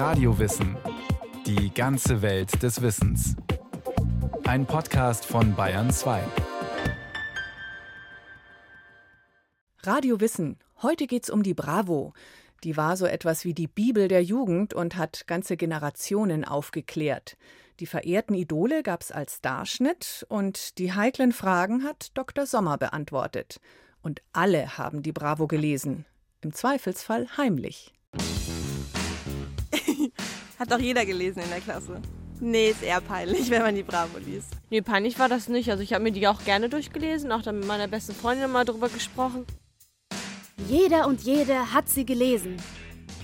Radiowissen. Die ganze Welt des Wissens. Ein Podcast von Bayern 2. Radio Wissen. Heute geht's um die Bravo. Die war so etwas wie die Bibel der Jugend und hat ganze Generationen aufgeklärt. Die verehrten Idole gab's als Darschnitt und die heiklen Fragen hat Dr. Sommer beantwortet. Und alle haben die Bravo gelesen. Im Zweifelsfall heimlich. Hat doch jeder gelesen in der Klasse. Nee, ist eher peinlich, wenn man die Bravo liest. Nee, peinlich war das nicht. Also ich habe mir die auch gerne durchgelesen, auch dann mit meiner besten Freundin mal drüber gesprochen. Jeder und jede hat sie gelesen.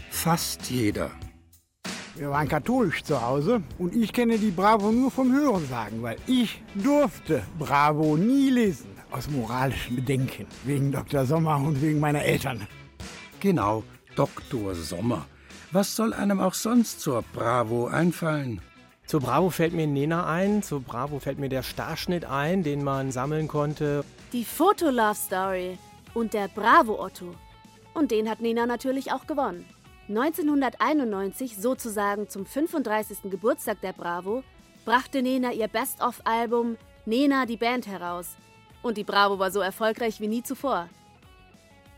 Fast jeder. Wir waren katholisch zu Hause und ich kenne die Bravo nur vom Hörensagen, weil ich durfte Bravo nie lesen. Aus moralischen Bedenken. Wegen Dr. Sommer und wegen meiner Eltern. Genau, Dr. Sommer. Was soll einem auch sonst zur Bravo einfallen? Zur Bravo fällt mir Nena ein, zur Bravo fällt mir der Starschnitt ein, den man sammeln konnte. Die Foto-Love-Story und der Bravo-Otto. Und den hat Nena natürlich auch gewonnen. 1991, sozusagen zum 35. Geburtstag der Bravo, brachte Nena ihr Best-of-Album Nena die Band heraus. Und die Bravo war so erfolgreich wie nie zuvor.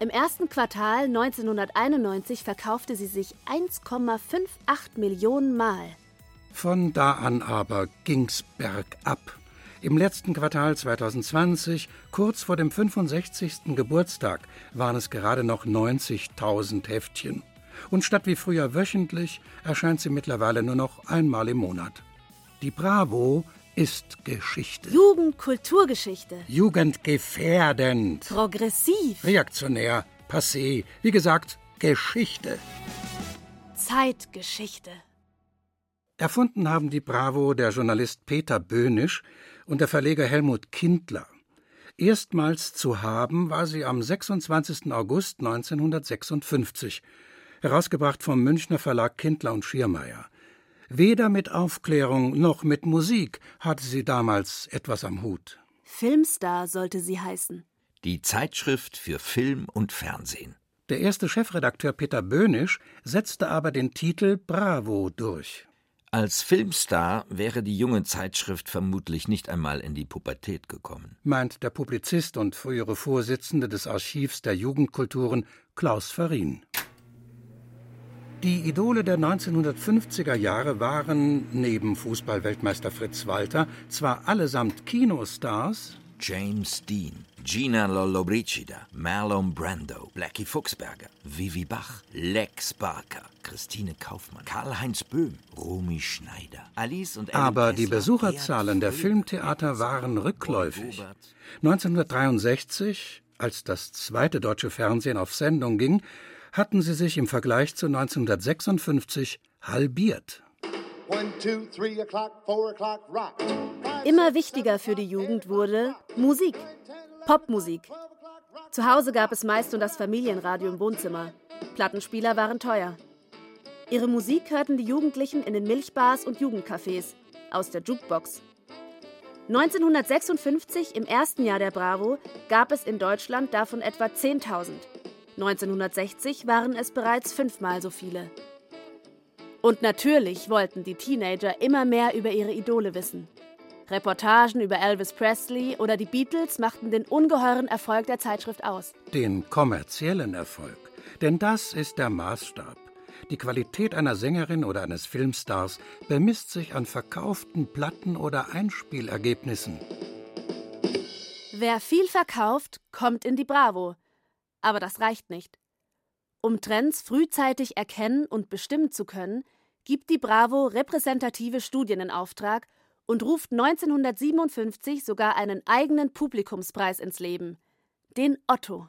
Im ersten Quartal 1991 verkaufte sie sich 1,58 Millionen Mal. Von da an aber ging's bergab. Im letzten Quartal 2020, kurz vor dem 65. Geburtstag, waren es gerade noch 90.000 Heftchen. Und statt wie früher wöchentlich erscheint sie mittlerweile nur noch einmal im Monat. Die Bravo ist Geschichte. Jugendkulturgeschichte. Jugendgefährdend. Progressiv. Reaktionär. Passé. Wie gesagt, Geschichte. Zeitgeschichte. Erfunden haben die Bravo der Journalist Peter Böhnisch und der Verleger Helmut Kindler. Erstmals zu haben war sie am 26. August 1956, herausgebracht vom Münchner Verlag Kindler und Schiermeier. Weder mit Aufklärung noch mit Musik hatte sie damals etwas am Hut. Filmstar sollte sie heißen. Die Zeitschrift für Film und Fernsehen. Der erste Chefredakteur Peter Böhnisch setzte aber den Titel Bravo durch. Als Filmstar wäre die junge Zeitschrift vermutlich nicht einmal in die Pubertät gekommen, meint der Publizist und frühere Vorsitzende des Archivs der Jugendkulturen Klaus Farin. Die Idole der 1950er Jahre waren, neben Fußballweltmeister Fritz Walter, zwar allesamt Kinostars, James Dean, Gina Lollobrigida, Marlon Brando, Blackie Fuchsberger, Vivi Bach, Lex Barker, Christine Kaufmann, Karl-Heinz Böhm, Romy Schneider, Alice und Ellen aber die Kessler, Besucherzahlen der Filmtheater waren rückläufig. 1963, als das zweite deutsche Fernsehen auf Sendung ging, hatten sie sich im Vergleich zu 1956 halbiert. Immer wichtiger für die Jugend wurde Musik. Popmusik. Zu Hause gab es meist nur das Familienradio im Wohnzimmer. Plattenspieler waren teuer. Ihre Musik hörten die Jugendlichen in den Milchbars und Jugendcafés aus der Jukebox. 1956, im ersten Jahr der Bravo, gab es in Deutschland davon etwa 10.000. 1960 waren es bereits fünfmal so viele. Und natürlich wollten die Teenager immer mehr über ihre Idole wissen. Reportagen über Elvis Presley oder die Beatles machten den ungeheuren Erfolg der Zeitschrift aus. Den kommerziellen Erfolg. Denn das ist der Maßstab. Die Qualität einer Sängerin oder eines Filmstars bemisst sich an verkauften Platten oder Einspielergebnissen. Wer viel verkauft, kommt in die Bravo. Aber das reicht nicht. Um Trends frühzeitig erkennen und bestimmen zu können, gibt die Bravo repräsentative Studien in Auftrag und ruft 1957 sogar einen eigenen Publikumspreis ins Leben, den Otto.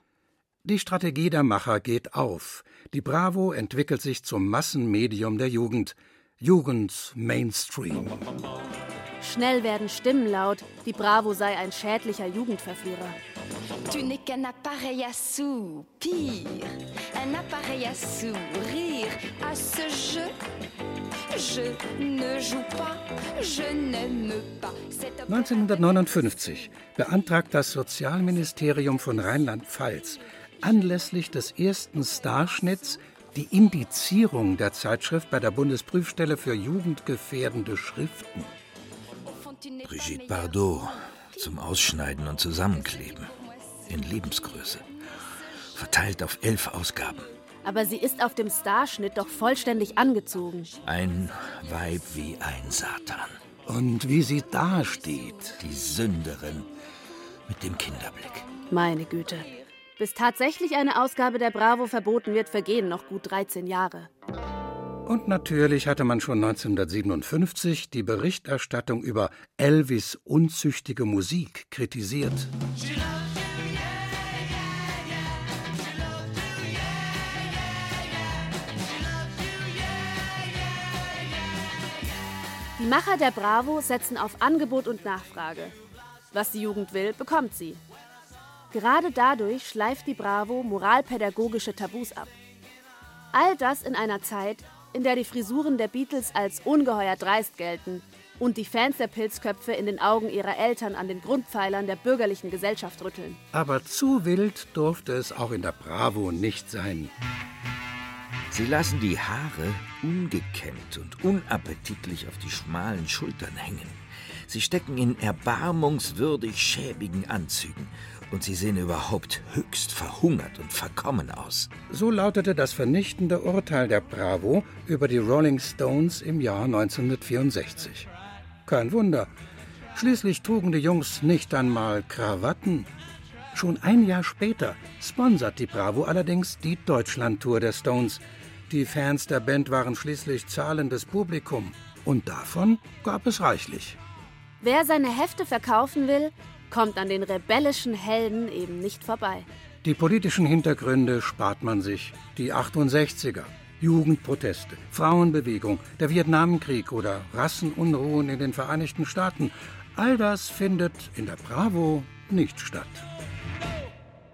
Die Strategie der Macher geht auf. Die Bravo entwickelt sich zum Massenmedium der Jugend. Jugend Mainstream. Schnell werden Stimmen laut, die Bravo sei ein schädlicher Jugendverführer. Tu n'es qu'un appareil à soupir, un appareil à sourire. À ce jeu, je ne joue pas, je n'aime pas. C'est 1959 beantragt das Sozialministerium von Rheinland-Pfalz anlässlich des ersten Starschnitts die Indizierung der Zeitschrift bei der Bundesprüfstelle für jugendgefährdende Schriften. Brigitte Bardot zum Ausschneiden und Zusammenkleben. In Lebensgröße. Verteilt auf elf Ausgaben. Aber sie ist auf dem Starschnitt doch vollständig angezogen. Ein Weib wie ein Satan. Und wie sie dasteht. Die Sünderin mit dem Kinderblick. Meine Güte. Bis tatsächlich eine Ausgabe der Bravo verboten wird, vergehen noch gut 13 Jahre. Und natürlich hatte man schon 1957 die Berichterstattung über Elvis unzüchtige Musik kritisiert. Die Macher der Bravo setzen auf Angebot und Nachfrage. Was die Jugend will, bekommt sie. Gerade dadurch schleift die Bravo moralpädagogische Tabus ab. All das in einer Zeit, in der die Frisuren der Beatles als ungeheuer dreist gelten und die Fans der Pilzköpfe in den Augen ihrer Eltern an den Grundpfeilern der bürgerlichen Gesellschaft rütteln. Aber zu wild durfte es auch in der Bravo nicht sein. Sie lassen die Haare ungekämmt und unappetitlich auf die schmalen Schultern hängen. Sie stecken in erbarmungswürdig schäbigen Anzügen und sie sehen überhaupt höchst verhungert und verkommen aus. So lautete das vernichtende Urteil der Bravo über die Rolling Stones im Jahr 1964. Kein Wunder. Schließlich trugen die Jungs nicht einmal Krawatten. Schon ein Jahr später sponsert die Bravo allerdings die Deutschlandtour der Stones. Die Fans der Band waren schließlich zahlendes Publikum. Und davon gab es reichlich. Wer seine Hefte verkaufen will, kommt an den rebellischen Helden eben nicht vorbei. Die politischen Hintergründe spart man sich. Die 68er, Jugendproteste, Frauenbewegung, der Vietnamkrieg oder Rassenunruhen in den Vereinigten Staaten, all das findet in der Bravo nicht statt.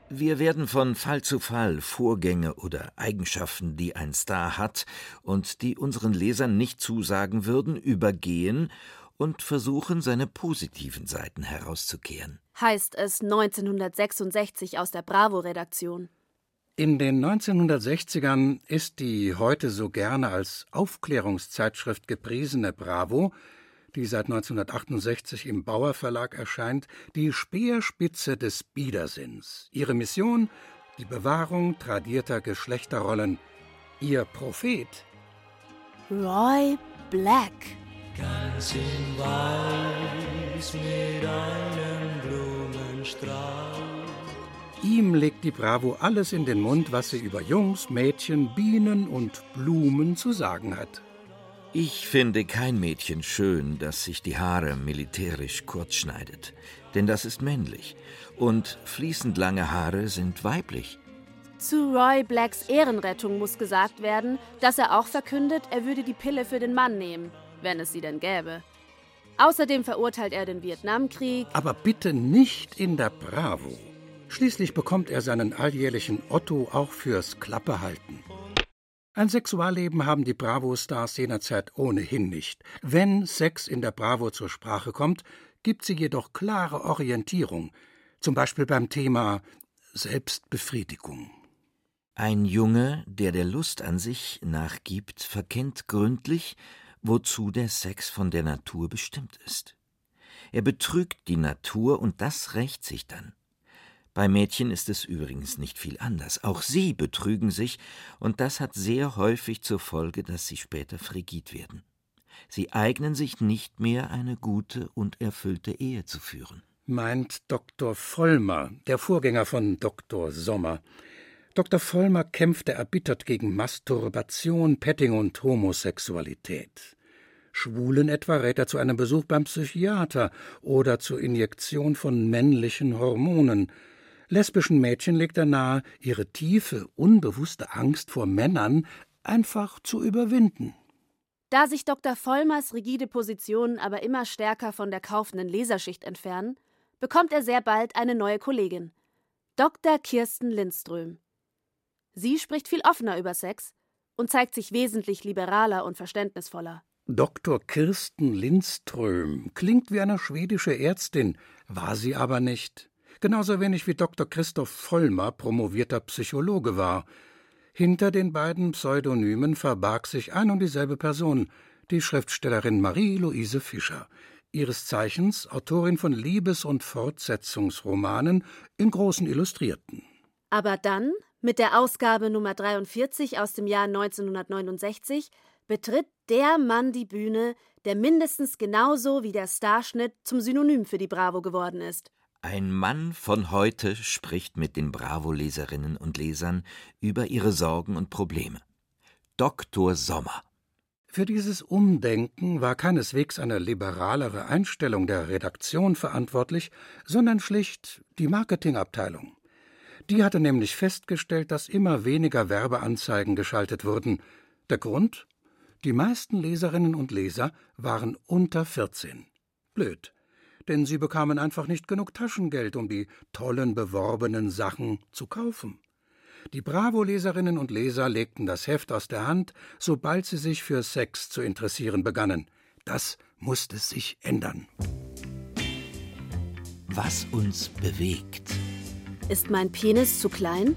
Wir werden von Fall zu Fall Vorgänge oder Eigenschaften, die ein Star hat und die unseren Lesern nicht zusagen würden, übergehen und versuchen, seine positiven Seiten herauszukehren. Heißt es 1966 aus der Bravo-Redaktion. In den 1960ern ist die heute so gerne als Aufklärungszeitschrift gepriesene Bravo, die seit 1968 im Bauer Verlag erscheint, die Speerspitze des Biedersinns. Ihre Mission die Bewahrung tradierter Geschlechterrollen. Ihr Prophet Roy Black. Ganz in Weiß mit einem Blumenstrauß. Ihm legt die Bravo alles in den Mund, was sie über Jungs, Mädchen, Bienen und Blumen zu sagen hat. Ich finde kein Mädchen schön, das sich die Haare militärisch kurz schneidet, denn das ist männlich. Und fließend lange Haare sind weiblich. Zu Roy Blacks Ehrenrettung muss gesagt werden, dass er auch verkündet, er würde die Pille für den Mann nehmen, wenn es sie denn gäbe. Außerdem verurteilt er den Vietnamkrieg. Aber bitte nicht in der Bravo. Schließlich bekommt er seinen alljährlichen Otto auch fürs Klappehalten. Ein Sexualleben haben die Bravo-Stars jener Zeit ohnehin nicht. Wenn Sex in der Bravo zur Sprache kommt, gibt sie jedoch klare Orientierung, zum Beispiel beim Thema Selbstbefriedigung. Ein Junge, der der Lust an sich nachgibt, verkennt gründlich, wozu der Sex von der Natur bestimmt ist. Er betrügt die Natur und das rächt sich dann. Bei Mädchen ist es übrigens nicht viel anders. Auch sie betrügen sich, und das hat sehr häufig zur Folge, dass sie später frigid werden. Sie eignen sich nicht mehr, eine gute und erfüllte Ehe zu führen. Meint Dr. Vollmer, der Vorgänger von Dr. Sommer. Dr. Vollmer kämpfte erbittert gegen Masturbation, Petting und Homosexualität. Schwulen etwa rät er zu einem Besuch beim Psychiater oder zur Injektion von männlichen Hormonen. Lesbischen Mädchen legt er nahe, ihre tiefe, unbewusste Angst vor Männern einfach zu überwinden. Da sich Dr. Vollmers rigide Positionen aber immer stärker von der kaufenden Leserschicht entfernen, bekommt er sehr bald eine neue Kollegin, Dr. Kirsten Lindström. Sie spricht viel offener über Sex und zeigt sich wesentlich liberaler und verständnisvoller. Dr. Kirsten Lindström klingt wie eine schwedische Ärztin, war sie aber nicht genauso wenig wie Dr. Christoph Vollmer promovierter Psychologe war. Hinter den beiden Pseudonymen verbarg sich ein und dieselbe Person, die Schriftstellerin Marie-Louise Fischer, ihres Zeichens Autorin von Liebes- und Fortsetzungsromanen in großen Illustrierten. Aber dann, mit der Ausgabe Nummer 43 aus dem Jahr 1969, betritt der Mann die Bühne, der mindestens genauso wie der Starschnitt zum Synonym für die Bravo geworden ist. Ein Mann von heute spricht mit den Bravo-Leserinnen und Lesern über ihre Sorgen und Probleme. Dr. Sommer. Für dieses Umdenken war keineswegs eine liberalere Einstellung der Redaktion verantwortlich, sondern schlicht die Marketingabteilung. Die hatte nämlich festgestellt, dass immer weniger Werbeanzeigen geschaltet wurden. Der Grund? Die meisten Leserinnen und Leser waren unter 14. Blöd denn sie bekamen einfach nicht genug Taschengeld, um die tollen beworbenen Sachen zu kaufen. Die Bravo-Leserinnen und Leser legten das Heft aus der Hand, sobald sie sich für Sex zu interessieren begannen. Das musste sich ändern. Was uns bewegt. Ist mein Penis zu klein?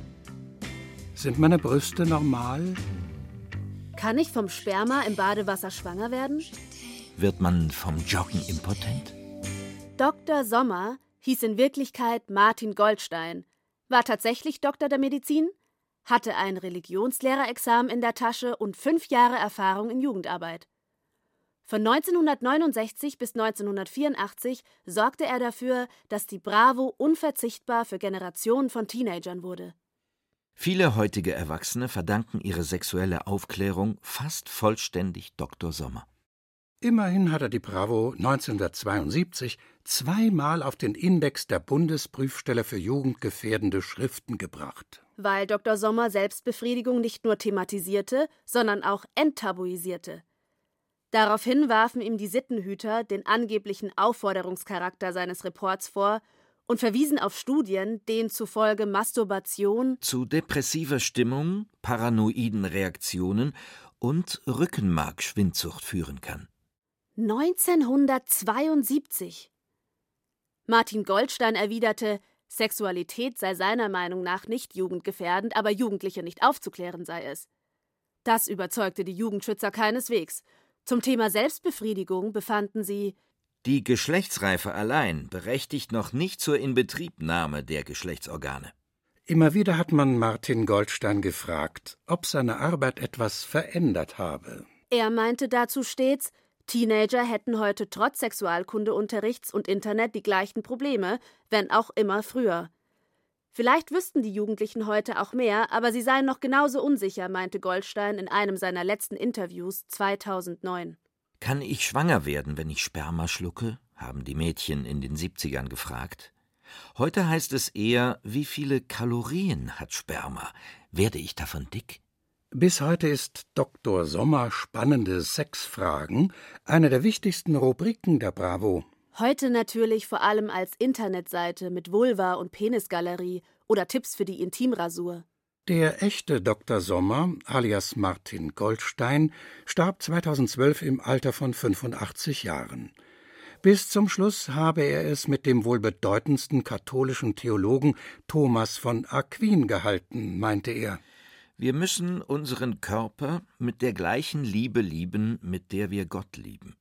Sind meine Brüste normal? Kann ich vom Sperma im Badewasser schwanger werden? Wird man vom Joggen impotent? Dr. Sommer hieß in Wirklichkeit Martin Goldstein, war tatsächlich Doktor der Medizin, hatte ein Religionslehrerexamen in der Tasche und fünf Jahre Erfahrung in Jugendarbeit. Von 1969 bis 1984 sorgte er dafür, dass die Bravo unverzichtbar für Generationen von Teenagern wurde. Viele heutige Erwachsene verdanken ihre sexuelle Aufklärung fast vollständig Dr. Sommer. Immerhin hat er die Bravo 1972 zweimal auf den Index der Bundesprüfstelle für jugendgefährdende Schriften gebracht. Weil Dr. Sommer Selbstbefriedigung nicht nur thematisierte, sondern auch enttabuisierte. Daraufhin warfen ihm die Sittenhüter den angeblichen Aufforderungscharakter seines Reports vor und verwiesen auf Studien, denen zufolge Masturbation zu depressiver Stimmung, paranoiden Reaktionen und Rückenmarkschwindsucht führen kann. 1972. Martin Goldstein erwiderte, Sexualität sei seiner Meinung nach nicht jugendgefährdend, aber Jugendliche nicht aufzuklären sei es. Das überzeugte die Jugendschützer keineswegs. Zum Thema Selbstbefriedigung befanden sie Die Geschlechtsreife allein berechtigt noch nicht zur Inbetriebnahme der Geschlechtsorgane. Immer wieder hat man Martin Goldstein gefragt, ob seine Arbeit etwas verändert habe. Er meinte dazu stets, Teenager hätten heute trotz Sexualkundeunterrichts und Internet die gleichen Probleme, wenn auch immer früher. Vielleicht wüssten die Jugendlichen heute auch mehr, aber sie seien noch genauso unsicher, meinte Goldstein in einem seiner letzten Interviews 2009. Kann ich schwanger werden, wenn ich Sperma schlucke? haben die Mädchen in den 70ern gefragt. Heute heißt es eher, wie viele Kalorien hat Sperma? Werde ich davon dick? Bis heute ist Dr. Sommer spannende Sexfragen eine der wichtigsten Rubriken der Bravo. Heute natürlich vor allem als Internetseite mit Vulva- und Penisgalerie oder Tipps für die Intimrasur. Der echte Dr. Sommer, alias Martin Goldstein, starb 2012 im Alter von 85 Jahren. Bis zum Schluss habe er es mit dem wohl bedeutendsten katholischen Theologen Thomas von Aquin gehalten, meinte er. Wir müssen unseren Körper mit der gleichen Liebe lieben, mit der wir Gott lieben.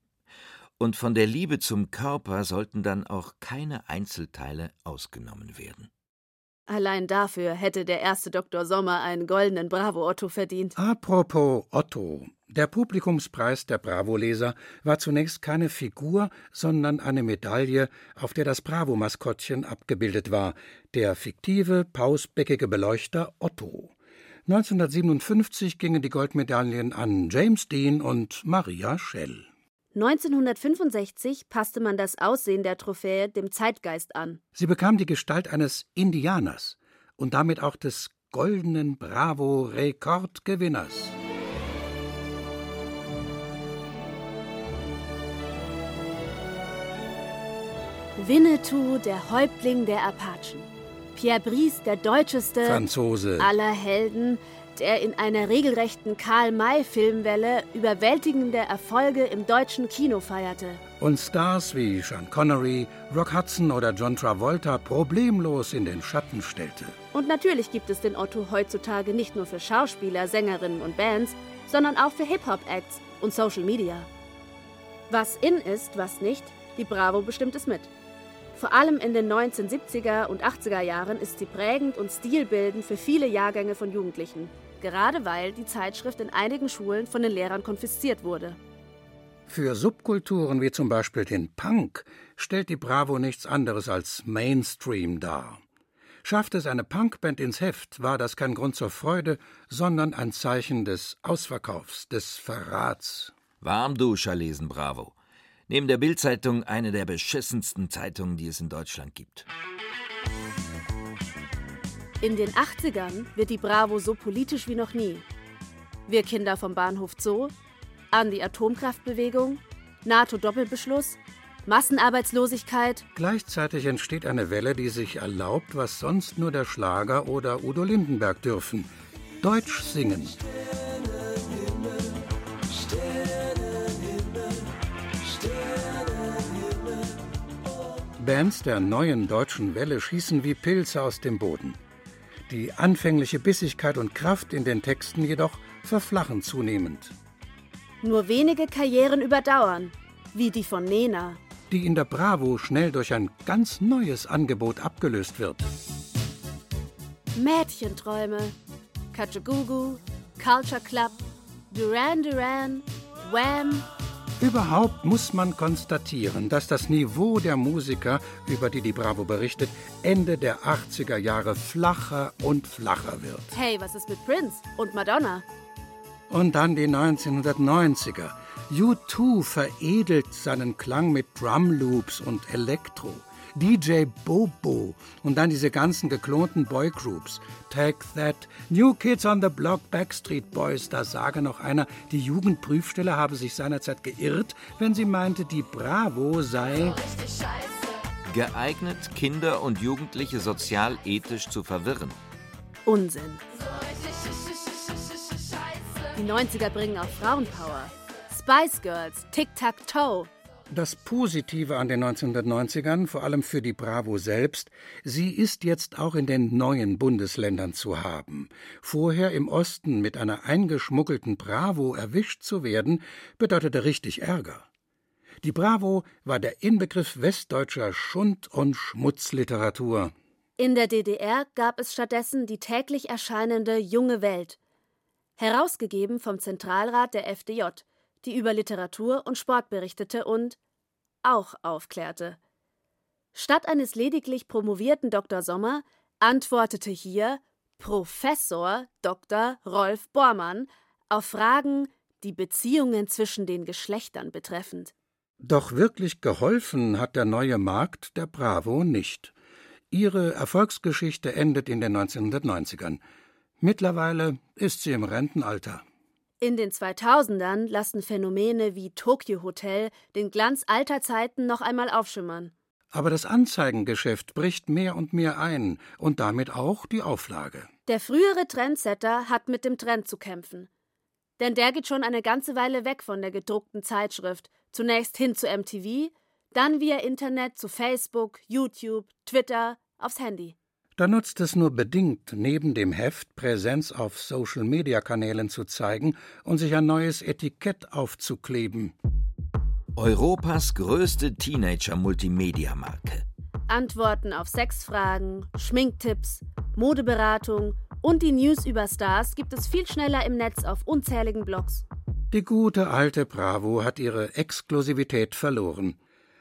Und von der Liebe zum Körper sollten dann auch keine Einzelteile ausgenommen werden. Allein dafür hätte der erste Dr. Sommer einen goldenen Bravo Otto verdient. Apropos Otto. Der Publikumspreis der Bravo-Leser war zunächst keine Figur, sondern eine Medaille, auf der das Bravo-Maskottchen abgebildet war, der fiktive, pausbäckige Beleuchter Otto. 1957 gingen die Goldmedaillen an James Dean und Maria Schell. 1965 passte man das Aussehen der Trophäe dem Zeitgeist an. Sie bekam die Gestalt eines Indianers und damit auch des goldenen Bravo-Rekordgewinners. Winnetou, der Häuptling der Apachen. Pierre Brice, der deutscheste Franzose aller Helden, der in einer regelrechten Karl-May-Filmwelle überwältigende Erfolge im deutschen Kino feierte. Und Stars wie Sean Connery, Rock Hudson oder John Travolta problemlos in den Schatten stellte. Und natürlich gibt es den Otto heutzutage nicht nur für Schauspieler, Sängerinnen und Bands, sondern auch für Hip-Hop-Acts und Social Media. Was in ist, was nicht, die Bravo bestimmt es mit. Vor allem in den 1970er und 80er Jahren ist sie prägend und stilbildend für viele Jahrgänge von Jugendlichen, gerade weil die Zeitschrift in einigen Schulen von den Lehrern konfisziert wurde. Für Subkulturen wie zum Beispiel den Punk stellt die Bravo nichts anderes als Mainstream dar. Schafft es eine Punkband ins Heft, war das kein Grund zur Freude, sondern ein Zeichen des Ausverkaufs, des Verrats. Warmduscher lesen Bravo. Neben der Bildzeitung eine der beschissensten Zeitungen, die es in Deutschland gibt. In den 80ern wird die Bravo so politisch wie noch nie. Wir Kinder vom Bahnhof Zoo, an die Atomkraftbewegung, NATO-Doppelbeschluss, Massenarbeitslosigkeit. Gleichzeitig entsteht eine Welle, die sich erlaubt, was sonst nur der Schlager oder Udo Lindenberg dürfen: Deutsch singen. Bands der neuen deutschen Welle schießen wie Pilze aus dem Boden. Die anfängliche Bissigkeit und Kraft in den Texten jedoch verflachen zunehmend. Nur wenige Karrieren überdauern, wie die von Nena. Die in der Bravo schnell durch ein ganz neues Angebot abgelöst wird. Mädchenträume, Kajagoogoo, Culture Club, Duran Duran, Wham, Überhaupt muss man konstatieren, dass das Niveau der Musiker, über die die Bravo berichtet, Ende der 80er Jahre flacher und flacher wird. Hey, was ist mit Prince und Madonna? Und dann die 1990er. U2 veredelt seinen Klang mit Drumloops und Elektro. DJ Bobo und dann diese ganzen geklonten Boygroups. Take That, New Kids on the Block, Backstreet Boys. Da sage noch einer, die Jugendprüfstelle habe sich seinerzeit geirrt, wenn sie meinte, die Bravo sei geeignet, Kinder und Jugendliche sozial-ethisch zu verwirren. Unsinn. Die 90er bringen auch Frauenpower. Spice Girls, Tic-Tac-Toe. Das Positive an den 1990ern, vor allem für die Bravo selbst, sie ist jetzt auch in den neuen Bundesländern zu haben. Vorher im Osten mit einer eingeschmuggelten Bravo erwischt zu werden, bedeutete richtig Ärger. Die Bravo war der Inbegriff westdeutscher Schund- und Schmutzliteratur. In der DDR gab es stattdessen die täglich erscheinende Junge Welt, herausgegeben vom Zentralrat der FDJ, die über Literatur und Sport berichtete und auch aufklärte. Statt eines lediglich promovierten Dr. Sommer antwortete hier Professor Dr. Rolf Bormann auf Fragen, die Beziehungen zwischen den Geschlechtern betreffend. Doch wirklich geholfen hat der neue Markt der Bravo nicht. Ihre Erfolgsgeschichte endet in den 1990ern. Mittlerweile ist sie im Rentenalter. In den 2000ern lassen Phänomene wie Tokyo Hotel den Glanz alter Zeiten noch einmal aufschimmern. Aber das Anzeigengeschäft bricht mehr und mehr ein und damit auch die Auflage. Der frühere Trendsetter hat mit dem Trend zu kämpfen. Denn der geht schon eine ganze Weile weg von der gedruckten Zeitschrift, zunächst hin zu MTV, dann via Internet zu Facebook, YouTube, Twitter, aufs Handy. Da nutzt es nur bedingt, neben dem Heft Präsenz auf Social-Media-Kanälen zu zeigen und sich ein neues Etikett aufzukleben. Europas größte Teenager-Multimedia-Marke. Antworten auf Sexfragen, Schminktipps, Modeberatung und die News über Stars gibt es viel schneller im Netz auf unzähligen Blogs. Die gute alte Bravo hat ihre Exklusivität verloren.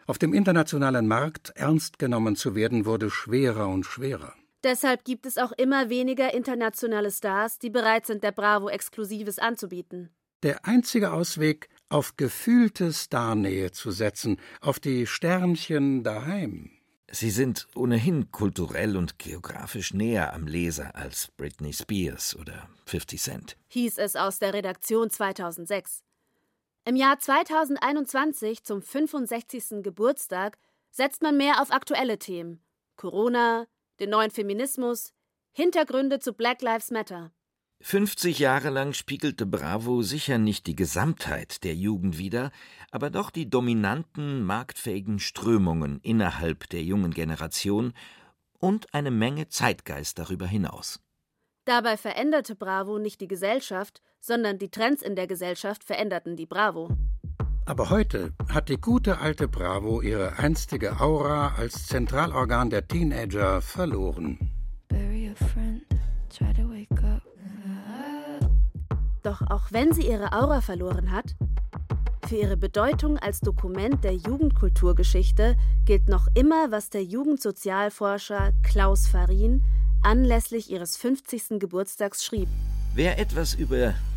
Auf dem internationalen Markt ernst genommen zu werden, wurde schwerer und schwerer. Deshalb gibt es auch immer weniger internationale Stars, die bereit sind, der Bravo Exklusives anzubieten. Der einzige Ausweg, auf gefühlte Starnähe zu setzen, auf die Sternchen daheim. Sie sind ohnehin kulturell und geografisch näher am Leser als Britney Spears oder 50 Cent. Hieß es aus der Redaktion 2006. Im Jahr 2021 zum 65. Geburtstag setzt man mehr auf aktuelle Themen. Corona, den neuen Feminismus, Hintergründe zu Black Lives Matter. 50 Jahre lang spiegelte Bravo sicher nicht die Gesamtheit der Jugend wider, aber doch die dominanten, marktfähigen Strömungen innerhalb der jungen Generation und eine Menge Zeitgeist darüber hinaus. Dabei veränderte Bravo nicht die Gesellschaft, sondern die Trends in der Gesellschaft veränderten die Bravo. Aber heute hat die gute alte Bravo ihre einstige Aura als Zentralorgan der Teenager verloren. Doch auch wenn sie ihre Aura verloren hat, für ihre Bedeutung als Dokument der Jugendkulturgeschichte gilt noch immer, was der Jugendsozialforscher Klaus Farin anlässlich ihres 50. Geburtstags schrieb. Wer etwas über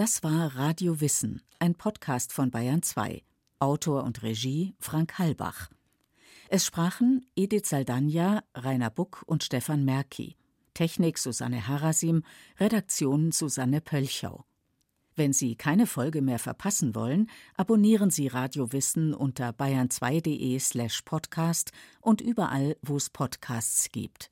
Das war Radio Wissen, ein Podcast von Bayern 2. Autor und Regie Frank Halbach. Es sprachen Edith Saldanja, Rainer Buck und Stefan Merki. Technik Susanne Harasim, Redaktion Susanne Pölchau. Wenn Sie keine Folge mehr verpassen wollen, abonnieren Sie Radio Wissen unter bayern2.de slash podcast und überall, wo es Podcasts gibt.